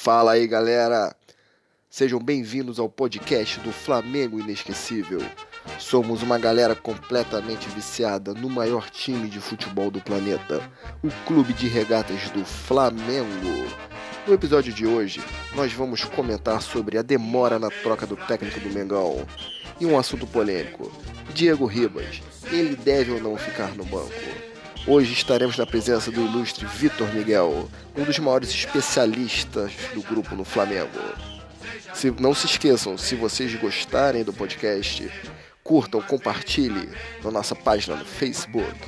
Fala aí, galera! Sejam bem-vindos ao podcast do Flamengo Inesquecível. Somos uma galera completamente viciada no maior time de futebol do planeta, o Clube de Regatas do Flamengo. No episódio de hoje, nós vamos comentar sobre a demora na troca do técnico do Mengão e um assunto polêmico: Diego Ribas. Ele deve ou não ficar no banco? Hoje estaremos na presença do ilustre Vitor Miguel, um dos maiores especialistas do grupo no Flamengo. Se, não se esqueçam, se vocês gostarem do podcast, curtam, compartilhem na nossa página no Facebook.